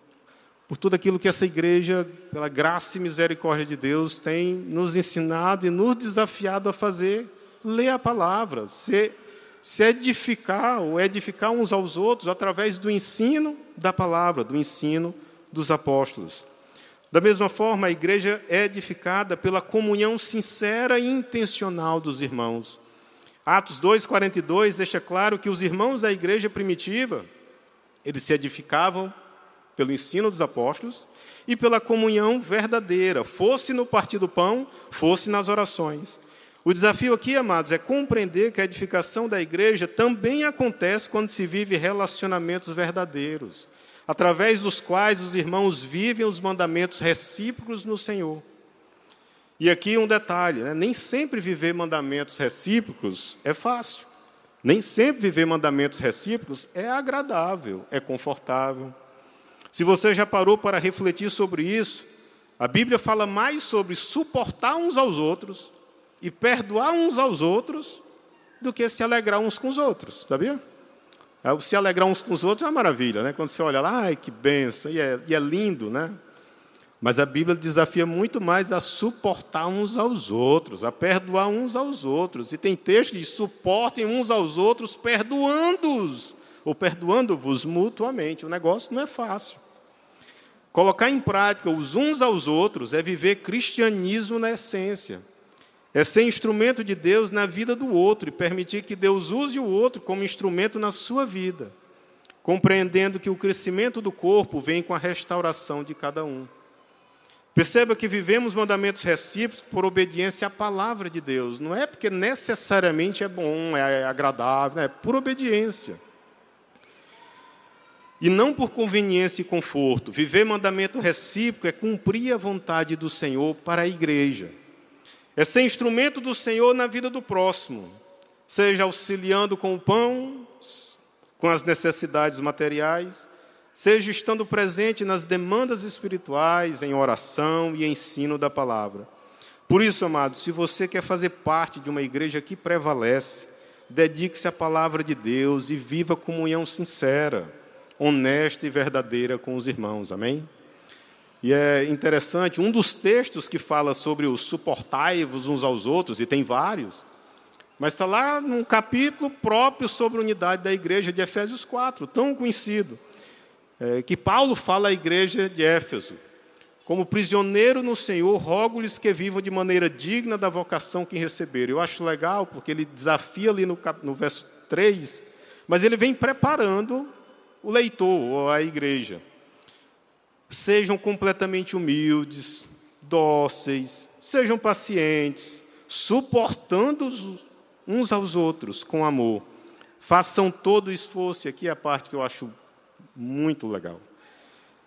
[SPEAKER 1] por tudo aquilo que essa igreja, pela graça e misericórdia de Deus, tem nos ensinado e nos desafiado a fazer, ler a palavra, se, se edificar ou edificar uns aos outros através do ensino da palavra, do ensino dos apóstolos. Da mesma forma, a igreja é edificada pela comunhão sincera e intencional dos irmãos. Atos 2:42 deixa claro que os irmãos da igreja primitiva, eles se edificavam pelo ensino dos apóstolos e pela comunhão verdadeira, fosse no partir do pão, fosse nas orações. O desafio aqui, amados, é compreender que a edificação da igreja também acontece quando se vive relacionamentos verdadeiros, através dos quais os irmãos vivem os mandamentos recíprocos no Senhor. E aqui um detalhe: né? nem sempre viver mandamentos recíprocos é fácil. Nem sempre viver mandamentos recíprocos é agradável, é confortável. Se você já parou para refletir sobre isso, a Bíblia fala mais sobre suportar uns aos outros e perdoar uns aos outros do que se alegrar uns com os outros, sabia? É, se alegrar uns com os outros é uma maravilha, né? Quando você olha lá, ai que benção, e é, e é lindo, né? Mas a Bíblia desafia muito mais a suportar uns aos outros, a perdoar uns aos outros. E tem texto de suportem uns aos outros, perdoando-os, ou perdoando-vos mutuamente. O negócio não é fácil. Colocar em prática os uns aos outros é viver cristianismo na essência. É ser instrumento de Deus na vida do outro e permitir que Deus use o outro como instrumento na sua vida, compreendendo que o crescimento do corpo vem com a restauração de cada um. Perceba que vivemos mandamentos recíprocos por obediência à palavra de Deus. Não é porque necessariamente é bom, é agradável, é por obediência. E não por conveniência e conforto. Viver mandamento recíproco é cumprir a vontade do Senhor para a igreja. É ser instrumento do Senhor na vida do próximo, seja auxiliando com o pão, com as necessidades materiais, seja estando presente nas demandas espirituais, em oração e ensino da palavra. Por isso, amados, se você quer fazer parte de uma igreja que prevalece, dedique-se à palavra de Deus e viva comunhão sincera honesta e verdadeira com os irmãos. Amém? E é interessante, um dos textos que fala sobre o suportai-vos uns aos outros, e tem vários, mas está lá num capítulo próprio sobre a unidade da igreja de Efésios 4, tão conhecido, é, que Paulo fala à igreja de Éfeso. Como prisioneiro no Senhor, rogo-lhes que vivam de maneira digna da vocação que receberam. Eu acho legal, porque ele desafia ali no, no verso 3, mas ele vem preparando o leitor ou a igreja. Sejam completamente humildes, dóceis, sejam pacientes, suportando uns aos outros com amor. Façam todo o esforço, e aqui é a parte que eu acho muito legal.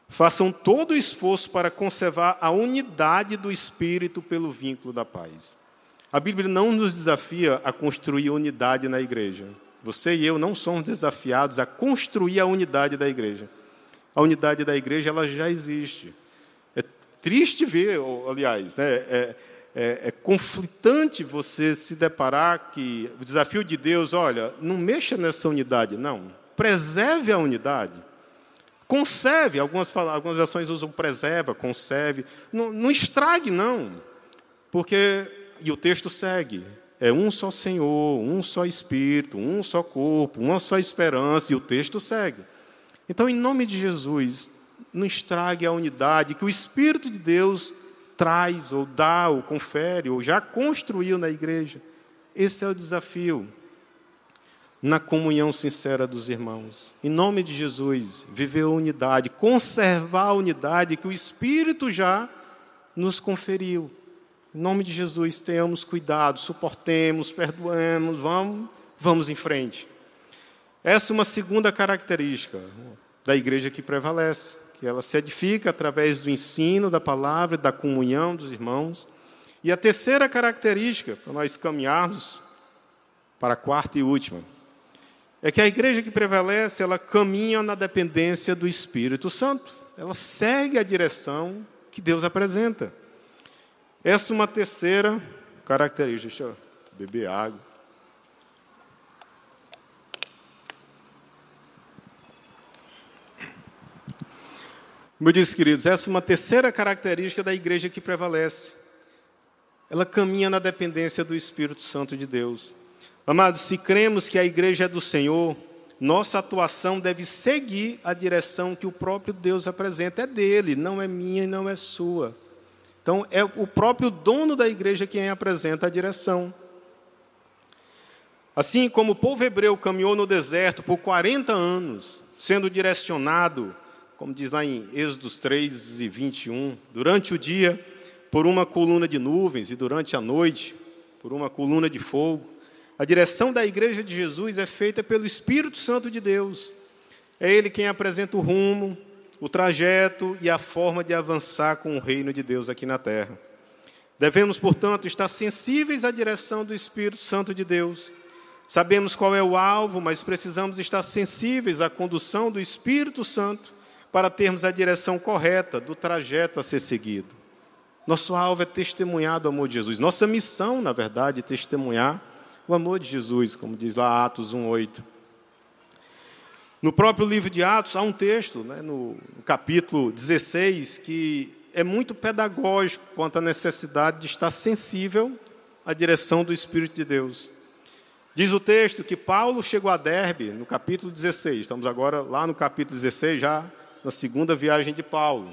[SPEAKER 1] Façam todo o esforço para conservar a unidade do espírito pelo vínculo da paz. A Bíblia não nos desafia a construir unidade na igreja. Você e eu não somos desafiados a construir a unidade da igreja a unidade da igreja ela já existe. É triste ver, aliás, né, é, é, é conflitante você se deparar que o desafio de Deus, olha, não mexa nessa unidade, não. Preserve a unidade. Conserve, algumas, algumas versões usam preserva, conserve. Não, não estrague, não. Porque, e o texto segue, é um só Senhor, um só Espírito, um só corpo, uma só esperança, e o texto segue. Então, em nome de Jesus, não estrague a unidade que o Espírito de Deus traz, ou dá, ou confere, ou já construiu na igreja. Esse é o desafio. Na comunhão sincera dos irmãos. Em nome de Jesus, viver a unidade, conservar a unidade que o Espírito já nos conferiu. Em nome de Jesus, tenhamos cuidado, suportemos, perdoemos, vamos, vamos em frente. Essa é uma segunda característica da igreja que prevalece, que ela se edifica através do ensino da palavra, da comunhão dos irmãos. E a terceira característica, para nós caminharmos para a quarta e última, é que a igreja que prevalece, ela caminha na dependência do Espírito Santo. Ela segue a direção que Deus apresenta. Essa é uma terceira característica. Deixa eu beber água. Como eu disse, queridos, essa é uma terceira característica da igreja que prevalece. Ela caminha na dependência do Espírito Santo de Deus. Amados, se cremos que a igreja é do Senhor, nossa atuação deve seguir a direção que o próprio Deus apresenta. É dele, não é minha e não é sua. Então, é o próprio dono da igreja quem apresenta a direção. Assim como o povo hebreu caminhou no deserto por 40 anos, sendo direcionado como diz lá em Êxodos 3 e 21, durante o dia, por uma coluna de nuvens, e durante a noite, por uma coluna de fogo. A direção da igreja de Jesus é feita pelo Espírito Santo de Deus. É Ele quem apresenta o rumo, o trajeto e a forma de avançar com o reino de Deus aqui na terra. Devemos, portanto, estar sensíveis à direção do Espírito Santo de Deus. Sabemos qual é o alvo, mas precisamos estar sensíveis à condução do Espírito Santo para termos a direção correta do trajeto a ser seguido. Nosso alvo é testemunhar do amor de Jesus. Nossa missão, na verdade, é testemunhar o amor de Jesus, como diz lá Atos 1,8. No próprio livro de Atos, há um texto, né, no capítulo 16, que é muito pedagógico quanto à necessidade de estar sensível à direção do Espírito de Deus. Diz o texto que Paulo chegou a Derbe, no capítulo 16, estamos agora lá no capítulo 16, já na segunda viagem de Paulo,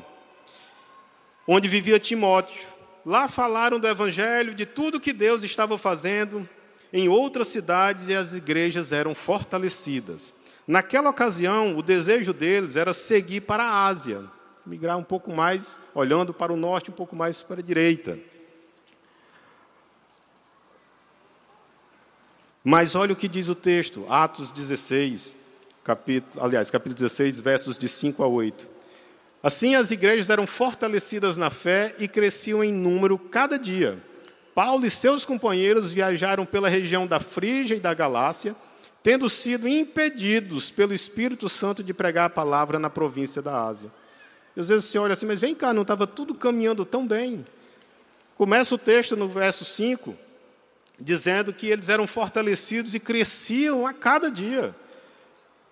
[SPEAKER 1] onde vivia Timóteo. Lá falaram do Evangelho, de tudo que Deus estava fazendo em outras cidades e as igrejas eram fortalecidas. Naquela ocasião, o desejo deles era seguir para a Ásia, migrar um pouco mais, olhando para o norte, um pouco mais para a direita. Mas olha o que diz o texto, Atos 16, capítulo, aliás, capítulo 16, versos de 5 a 8. Assim as igrejas eram fortalecidas na fé e cresciam em número cada dia. Paulo e seus companheiros viajaram pela região da Frígia e da Galácia, tendo sido impedidos pelo Espírito Santo de pregar a palavra na província da Ásia. E às vezes você olha assim, mas vem cá, não estava tudo caminhando tão bem. Começa o texto no verso 5, dizendo que eles eram fortalecidos e cresciam a cada dia.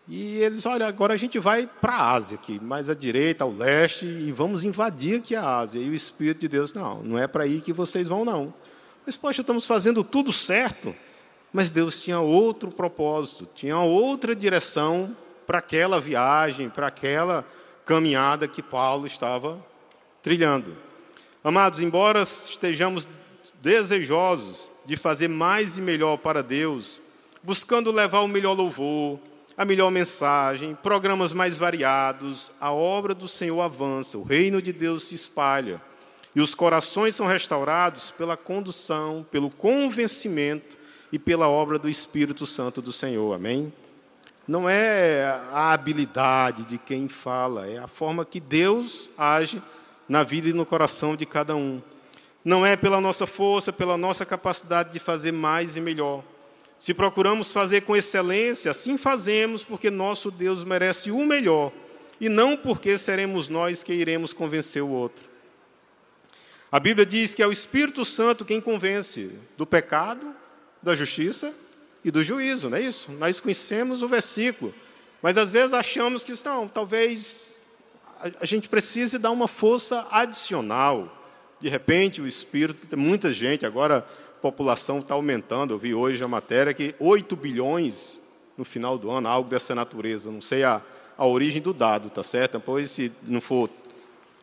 [SPEAKER 1] E eles, olha, agora a gente vai para a Ásia aqui, mais à direita, ao leste, e vamos invadir aqui a Ásia. E o Espírito de Deus, não, não é para aí que vocês vão, não. Mas, poxa, estamos fazendo tudo certo. Mas Deus tinha outro propósito, tinha outra direção para aquela viagem, para aquela caminhada que Paulo estava trilhando. Amados, embora estejamos desejosos de fazer mais e melhor para Deus, buscando levar o melhor louvor, a melhor mensagem, programas mais variados, a obra do Senhor avança, o reino de Deus se espalha e os corações são restaurados pela condução, pelo convencimento e pela obra do Espírito Santo do Senhor. Amém? Não é a habilidade de quem fala, é a forma que Deus age na vida e no coração de cada um. Não é pela nossa força, pela nossa capacidade de fazer mais e melhor. Se procuramos fazer com excelência, assim fazemos porque nosso Deus merece o melhor e não porque seremos nós que iremos convencer o outro. A Bíblia diz que é o Espírito Santo quem convence do pecado, da justiça e do juízo, não é isso? Nós conhecemos o versículo, mas às vezes achamos que não, talvez a gente precisa dar uma força adicional. De repente, o espírito, muita gente, agora população está aumentando. Eu vi hoje a matéria que 8 bilhões no final do ano, algo dessa natureza. Não sei a, a origem do dado, tá certo? Depois, se não for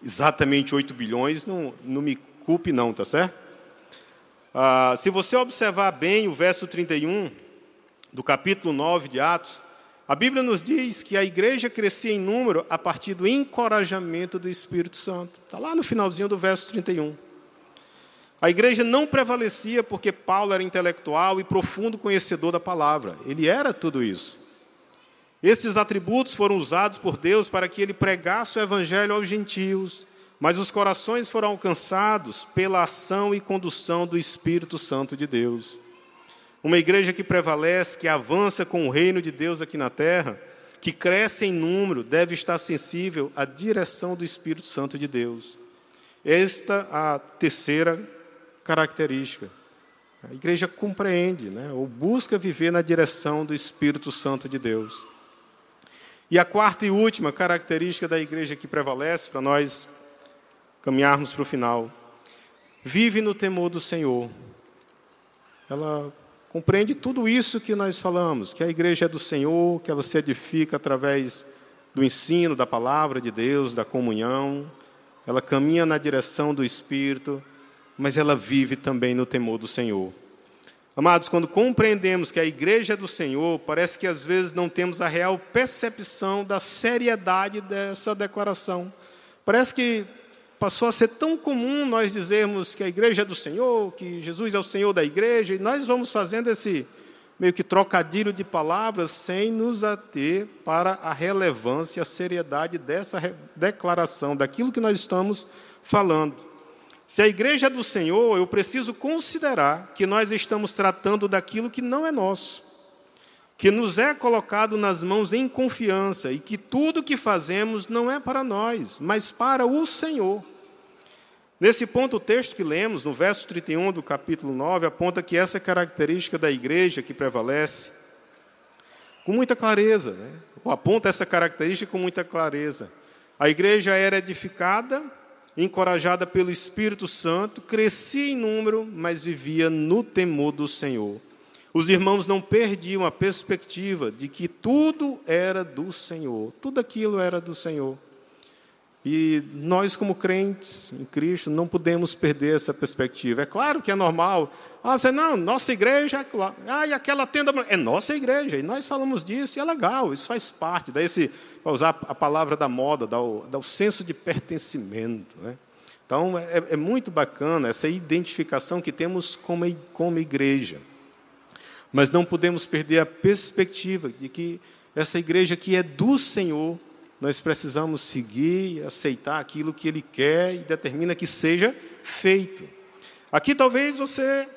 [SPEAKER 1] exatamente 8 bilhões, não, não me culpe, não, tá certo? Ah, se você observar bem o verso 31 do capítulo 9 de Atos, a Bíblia nos diz que a igreja crescia em número a partir do encorajamento do Espírito Santo. Está lá no finalzinho do verso 31. A igreja não prevalecia porque Paulo era intelectual e profundo conhecedor da palavra. Ele era tudo isso. Esses atributos foram usados por Deus para que ele pregasse o evangelho aos gentios, mas os corações foram alcançados pela ação e condução do Espírito Santo de Deus. Uma igreja que prevalece, que avança com o reino de Deus aqui na terra, que cresce em número, deve estar sensível à direção do Espírito Santo de Deus. Esta a terceira característica. A igreja compreende, né, ou busca viver na direção do Espírito Santo de Deus. E a quarta e última característica da igreja que prevalece, para nós caminharmos para o final, vive no temor do Senhor. Ela compreende tudo isso que nós falamos, que a igreja é do Senhor, que ela se edifica através do ensino da palavra de Deus, da comunhão, ela caminha na direção do Espírito, mas ela vive também no temor do Senhor. Amados, quando compreendemos que a igreja é do Senhor, parece que às vezes não temos a real percepção da seriedade dessa declaração. Parece que passou a ser tão comum nós dizermos que a igreja é do Senhor, que Jesus é o Senhor da igreja, e nós vamos fazendo esse meio que trocadilho de palavras sem nos ater para a relevância, a seriedade dessa declaração, daquilo que nós estamos falando. Se a igreja é do Senhor, eu preciso considerar que nós estamos tratando daquilo que não é nosso que nos é colocado nas mãos em confiança e que tudo que fazemos não é para nós, mas para o Senhor. Nesse ponto, o texto que lemos, no verso 31 do capítulo 9, aponta que essa característica da igreja que prevalece, com muita clareza, né? aponta essa característica com muita clareza. A igreja era edificada, encorajada pelo Espírito Santo, crescia em número, mas vivia no temor do Senhor. Os irmãos não perdiam a perspectiva de que tudo era do Senhor, tudo aquilo era do Senhor. E nós, como crentes em Cristo, não podemos perder essa perspectiva. É claro que é normal. Ah, você não, nossa igreja, ah, e aquela tenda é nossa igreja, e nós falamos disso, e é legal, isso faz parte, desse, para usar a palavra da moda, dá o, dá o senso de pertencimento. Né? Então, é, é muito bacana essa identificação que temos como, como igreja. Mas não podemos perder a perspectiva de que essa igreja que é do Senhor, nós precisamos seguir e aceitar aquilo que Ele quer e determina que seja feito. Aqui talvez você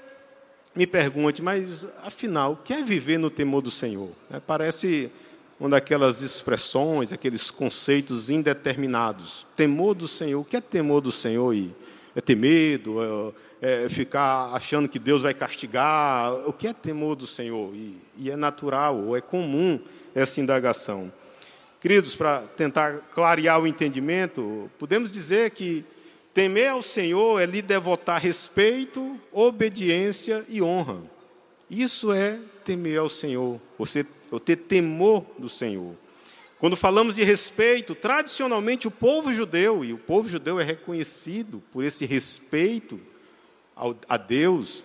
[SPEAKER 1] me pergunte, mas afinal, o que é viver no temor do Senhor? É, parece uma daquelas expressões, aqueles conceitos indeterminados. Temor do Senhor, o que é temor do Senhor? E é ter medo, é, é ficar achando que Deus vai castigar. O que é temor do Senhor? E, e é natural, ou é comum essa indagação. Queridos, para tentar clarear o entendimento, podemos dizer que temer ao Senhor é lhe devotar respeito, obediência e honra. Isso é temer ao Senhor, você ter temor do Senhor. Quando falamos de respeito, tradicionalmente o povo judeu, e o povo judeu é reconhecido por esse respeito a Deus,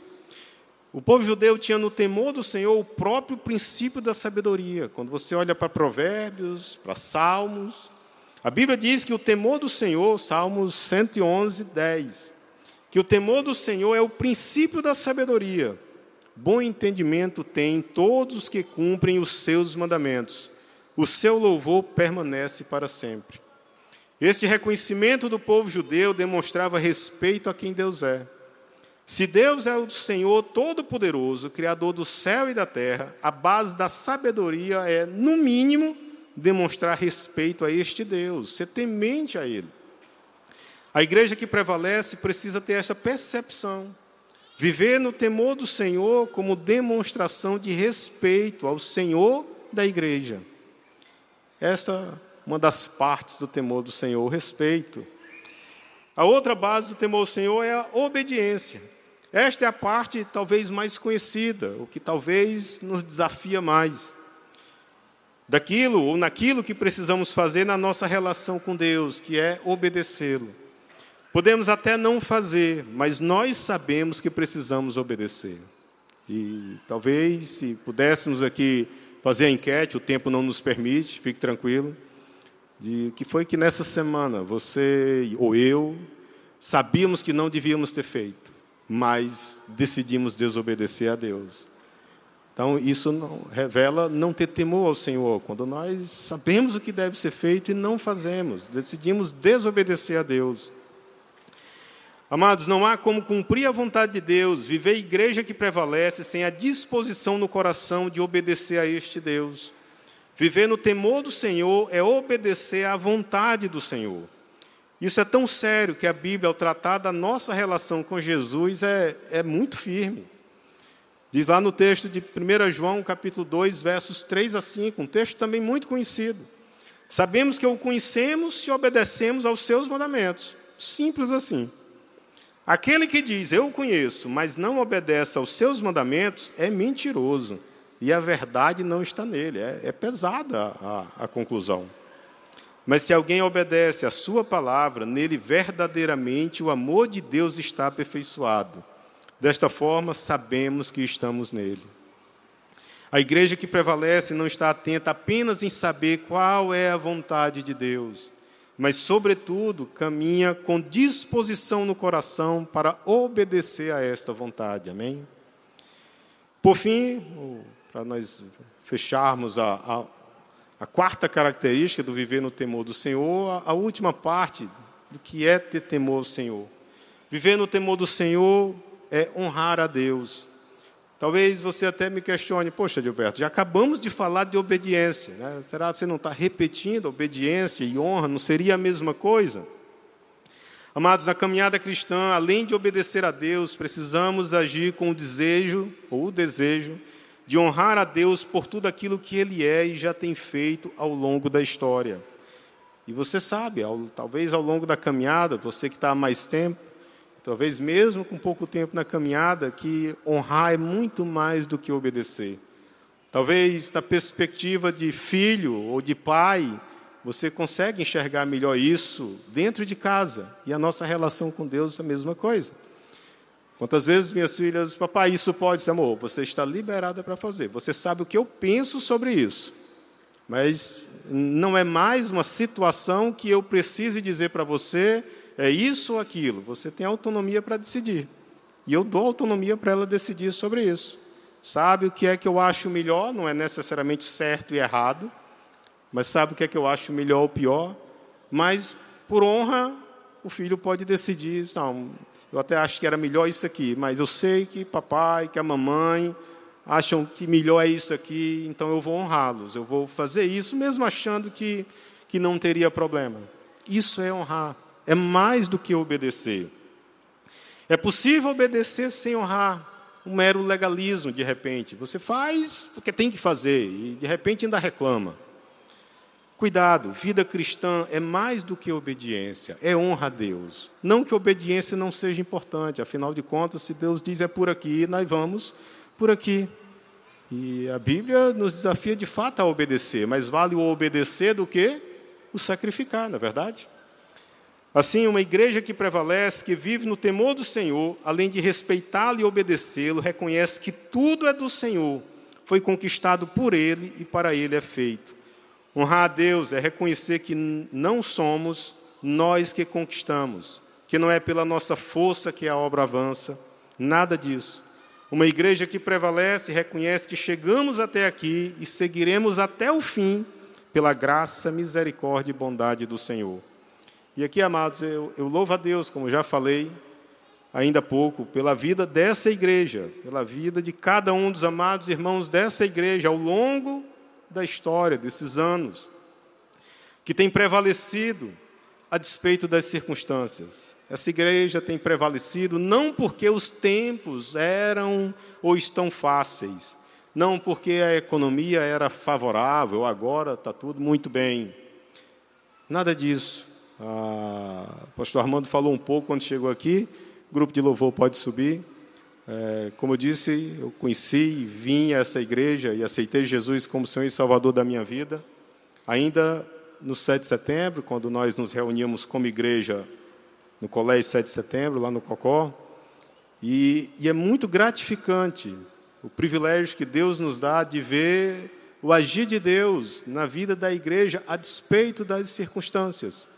[SPEAKER 1] o povo judeu tinha no temor do Senhor o próprio princípio da sabedoria. Quando você olha para Provérbios, para Salmos, a Bíblia diz que o temor do Senhor, Salmos 111, 10, que o temor do Senhor é o princípio da sabedoria. Bom entendimento tem todos os que cumprem os seus mandamentos. O seu louvor permanece para sempre. Este reconhecimento do povo judeu demonstrava respeito a quem Deus é. Se Deus é o Senhor Todo-Poderoso, Criador do céu e da terra, a base da sabedoria é, no mínimo, demonstrar respeito a este Deus, ser temente a Ele. A igreja que prevalece precisa ter essa percepção. Viver no temor do Senhor como demonstração de respeito ao Senhor da igreja. Essa é uma das partes do temor do Senhor, o respeito. A outra base do temor do Senhor é a obediência. Esta é a parte talvez mais conhecida, o que talvez nos desafia mais. Daquilo ou naquilo que precisamos fazer na nossa relação com Deus, que é obedecê-lo. Podemos até não fazer, mas nós sabemos que precisamos obedecer. E talvez, se pudéssemos aqui fazer a enquete, o tempo não nos permite, fique tranquilo, de que foi que nessa semana você ou eu sabíamos que não devíamos ter feito mas decidimos desobedecer a Deus. Então, isso não, revela não ter temor ao Senhor, quando nós sabemos o que deve ser feito e não fazemos, decidimos desobedecer a Deus. Amados, não há como cumprir a vontade de Deus, viver a igreja que prevalece sem a disposição no coração de obedecer a este Deus. Viver no temor do Senhor é obedecer à vontade do Senhor. Isso é tão sério que a Bíblia, ao tratar da nossa relação com Jesus, é, é muito firme. Diz lá no texto de 1 João, capítulo 2, versos 3 a 5, um texto também muito conhecido. Sabemos que o conhecemos se obedecemos aos seus mandamentos. Simples assim. Aquele que diz, eu o conheço, mas não obedece aos seus mandamentos, é mentiroso. E a verdade não está nele. É, é pesada a, a conclusão. Mas se alguém obedece à sua palavra, nele verdadeiramente o amor de Deus está aperfeiçoado. Desta forma, sabemos que estamos nele. A igreja que prevalece não está atenta apenas em saber qual é a vontade de Deus, mas, sobretudo, caminha com disposição no coração para obedecer a esta vontade. Amém? Por fim, para nós fecharmos a, a, a quarta característica do viver no temor do Senhor, a, última parte do que é ter temor ao Senhor. Viver no temor do Senhor é honrar a Deus. Talvez você até me questione, poxa, Gilberto, já acabamos de falar de obediência, né? será que você não está repetindo obediência e honra? Não seria a mesma coisa? Amados, na caminhada cristã, além de obedecer a Deus, precisamos agir com o desejo, ou o desejo, de honrar a Deus por tudo aquilo que Ele é e já tem feito ao longo da história. E você sabe, ao, talvez ao longo da caminhada, você que está há mais tempo, talvez mesmo com pouco tempo na caminhada, que honrar é muito mais do que obedecer. Talvez na perspectiva de filho ou de pai, você consegue enxergar melhor isso dentro de casa. E a nossa relação com Deus é a mesma coisa. Quantas vezes minhas filhas, papai, isso pode ser amor? Você está liberada para fazer. Você sabe o que eu penso sobre isso. Mas não é mais uma situação que eu precise dizer para você, é isso ou aquilo. Você tem autonomia para decidir. E eu dou autonomia para ela decidir sobre isso. Sabe o que é que eu acho melhor? Não é necessariamente certo e errado, mas sabe o que é que eu acho melhor ou pior? Mas, por honra, o filho pode decidir, não, eu até acho que era melhor isso aqui, mas eu sei que papai, que a mamãe acham que melhor é isso aqui, então eu vou honrá-los. Eu vou fazer isso, mesmo achando que, que não teria problema. Isso é honrar. É mais do que obedecer. É possível obedecer sem honrar, um mero legalismo, de repente. Você faz porque tem que fazer e de repente ainda reclama. Cuidado, vida cristã é mais do que obediência, é honra a Deus. Não que obediência não seja importante, afinal de contas, se Deus diz é por aqui, nós vamos por aqui. E a Bíblia nos desafia de fato a obedecer, mas vale o obedecer do que o sacrificar, não é verdade? Assim, uma igreja que prevalece, que vive no temor do Senhor, além de respeitá-lo e obedecê-lo, reconhece que tudo é do Senhor, foi conquistado por Ele e para Ele é feito. Honrar a Deus é reconhecer que não somos nós que conquistamos, que não é pela nossa força que a obra avança, nada disso. Uma igreja que prevalece reconhece que chegamos até aqui e seguiremos até o fim pela graça, misericórdia e bondade do Senhor. E aqui, amados, eu, eu louvo a Deus, como já falei ainda há pouco, pela vida dessa igreja, pela vida de cada um dos amados irmãos dessa igreja ao longo da história, desses anos, que tem prevalecido a despeito das circunstâncias. Essa igreja tem prevalecido não porque os tempos eram ou estão fáceis, não porque a economia era favorável, agora está tudo muito bem. Nada disso. Ah, o pastor Armando falou um pouco quando chegou aqui. Grupo de louvor pode subir. É, como eu disse, eu conheci vim a essa igreja e aceitei Jesus como Senhor e Salvador da minha vida. Ainda no 7 de setembro, quando nós nos reuníamos como igreja no Colégio 7 de setembro, lá no Cocó. E, e é muito gratificante o privilégio que Deus nos dá de ver o agir de Deus na vida da igreja a despeito das circunstâncias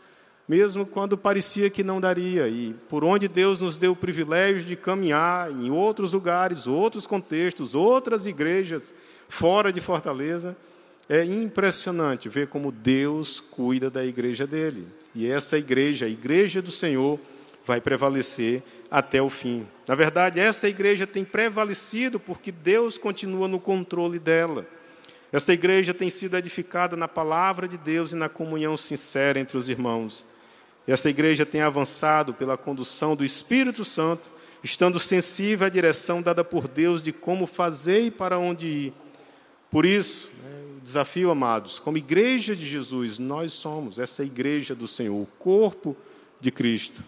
[SPEAKER 1] mesmo quando parecia que não daria. E por onde Deus nos deu o privilégio de caminhar em outros lugares, outros contextos, outras igrejas fora de Fortaleza, é impressionante ver como Deus cuida da igreja dele. E essa igreja, a igreja do Senhor, vai prevalecer até o fim. Na verdade, essa igreja tem prevalecido porque Deus continua no controle dela. Essa igreja tem sido edificada na palavra de Deus e na comunhão sincera entre os irmãos. Essa igreja tem avançado pela condução do Espírito Santo, estando sensível à direção dada por Deus de como fazer e para onde ir. Por isso, né, desafio, amados, como igreja de Jesus, nós somos essa igreja do Senhor, o corpo de Cristo.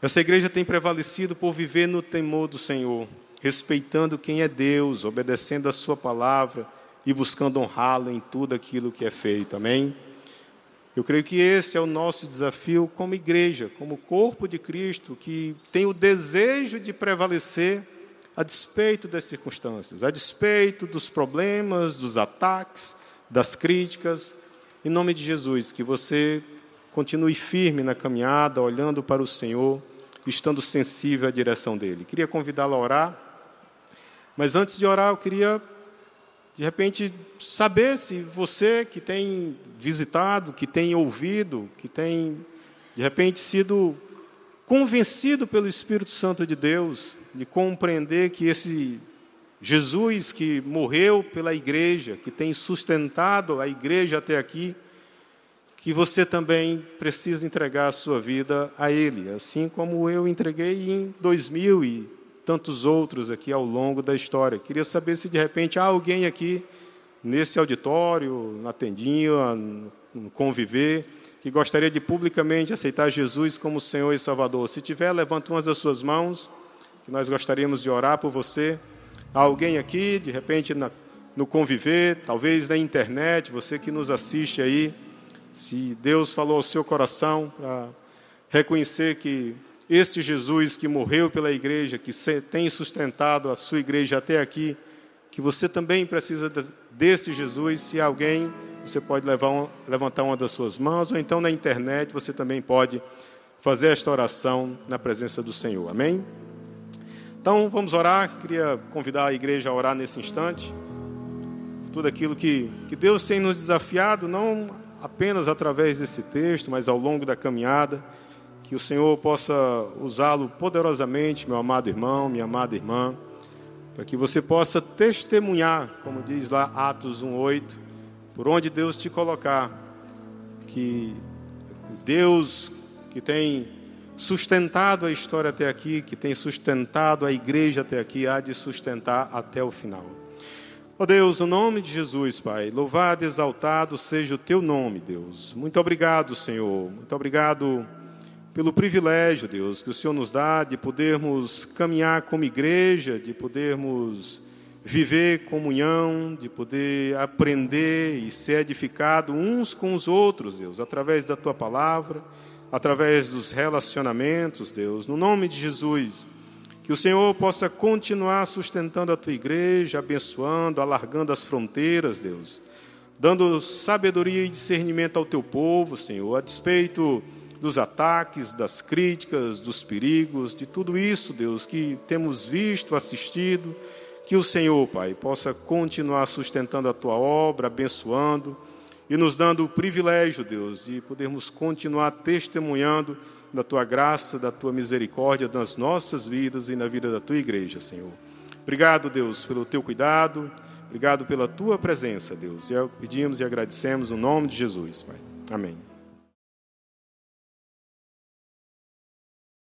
[SPEAKER 1] Essa igreja tem prevalecido por viver no temor do Senhor, respeitando quem é Deus, obedecendo a Sua palavra e buscando honrá-lo em tudo aquilo que é feito. Amém? Eu creio que esse é o nosso desafio como igreja, como corpo de Cristo, que tem o desejo de prevalecer a despeito das circunstâncias, a despeito dos problemas, dos ataques, das críticas. Em nome de Jesus, que você continue firme na caminhada, olhando para o Senhor, estando sensível à direção dele. Queria convidá-lo a orar, mas antes de orar, eu queria de repente, saber se você que tem visitado, que tem ouvido, que tem, de repente, sido convencido pelo Espírito Santo de Deus, de compreender que esse Jesus que morreu pela igreja, que tem sustentado a igreja até aqui, que você também precisa entregar a sua vida a Ele, assim como eu entreguei em 2000 e tantos outros aqui ao longo da história. Queria saber se de repente há alguém aqui nesse auditório, na tendinha, no conviver, que gostaria de publicamente aceitar Jesus como Senhor e Salvador. Se tiver, levante umas das suas mãos, que nós gostaríamos de orar por você. Há alguém aqui, de repente, na, no conviver, talvez na internet, você que nos assiste aí, se Deus falou ao seu coração para reconhecer que este Jesus que morreu pela igreja, que tem sustentado a sua igreja até aqui, que você também precisa desse Jesus. Se alguém, você pode levar levantar uma das suas mãos, ou então na internet você também pode fazer esta oração na presença do Senhor. Amém? Então vamos orar. Queria convidar a igreja a orar nesse instante. Tudo aquilo que, que Deus tem nos desafiado, não apenas através desse texto, mas ao longo da caminhada que o Senhor possa usá-lo poderosamente, meu amado irmão, minha amada irmã, para que você possa testemunhar, como diz lá Atos 1:8, por onde Deus te colocar, que Deus que tem sustentado a história até aqui, que tem sustentado a igreja até aqui, há de sustentar até o final. Ó oh Deus, o no nome de Jesus, Pai, louvado exaltado seja o teu nome, Deus. Muito obrigado, Senhor. Muito obrigado pelo privilégio, Deus, que o Senhor nos dá de podermos caminhar como igreja, de podermos viver comunhão, de poder aprender e ser edificado uns com os outros, Deus, através da tua palavra, através dos relacionamentos, Deus. No nome de Jesus, que o Senhor possa continuar sustentando a tua igreja, abençoando, alargando as fronteiras, Deus, dando sabedoria e discernimento ao teu povo, Senhor, a despeito dos ataques, das críticas, dos perigos, de tudo isso, Deus, que temos visto, assistido, que o Senhor, Pai, possa continuar sustentando a tua obra, abençoando e nos dando o privilégio, Deus, de podermos continuar testemunhando da tua graça, da tua misericórdia nas nossas vidas e na vida da tua igreja, Senhor. Obrigado, Deus, pelo teu cuidado, obrigado pela tua presença, Deus. E pedimos e agradecemos no nome de Jesus, Pai. Amém.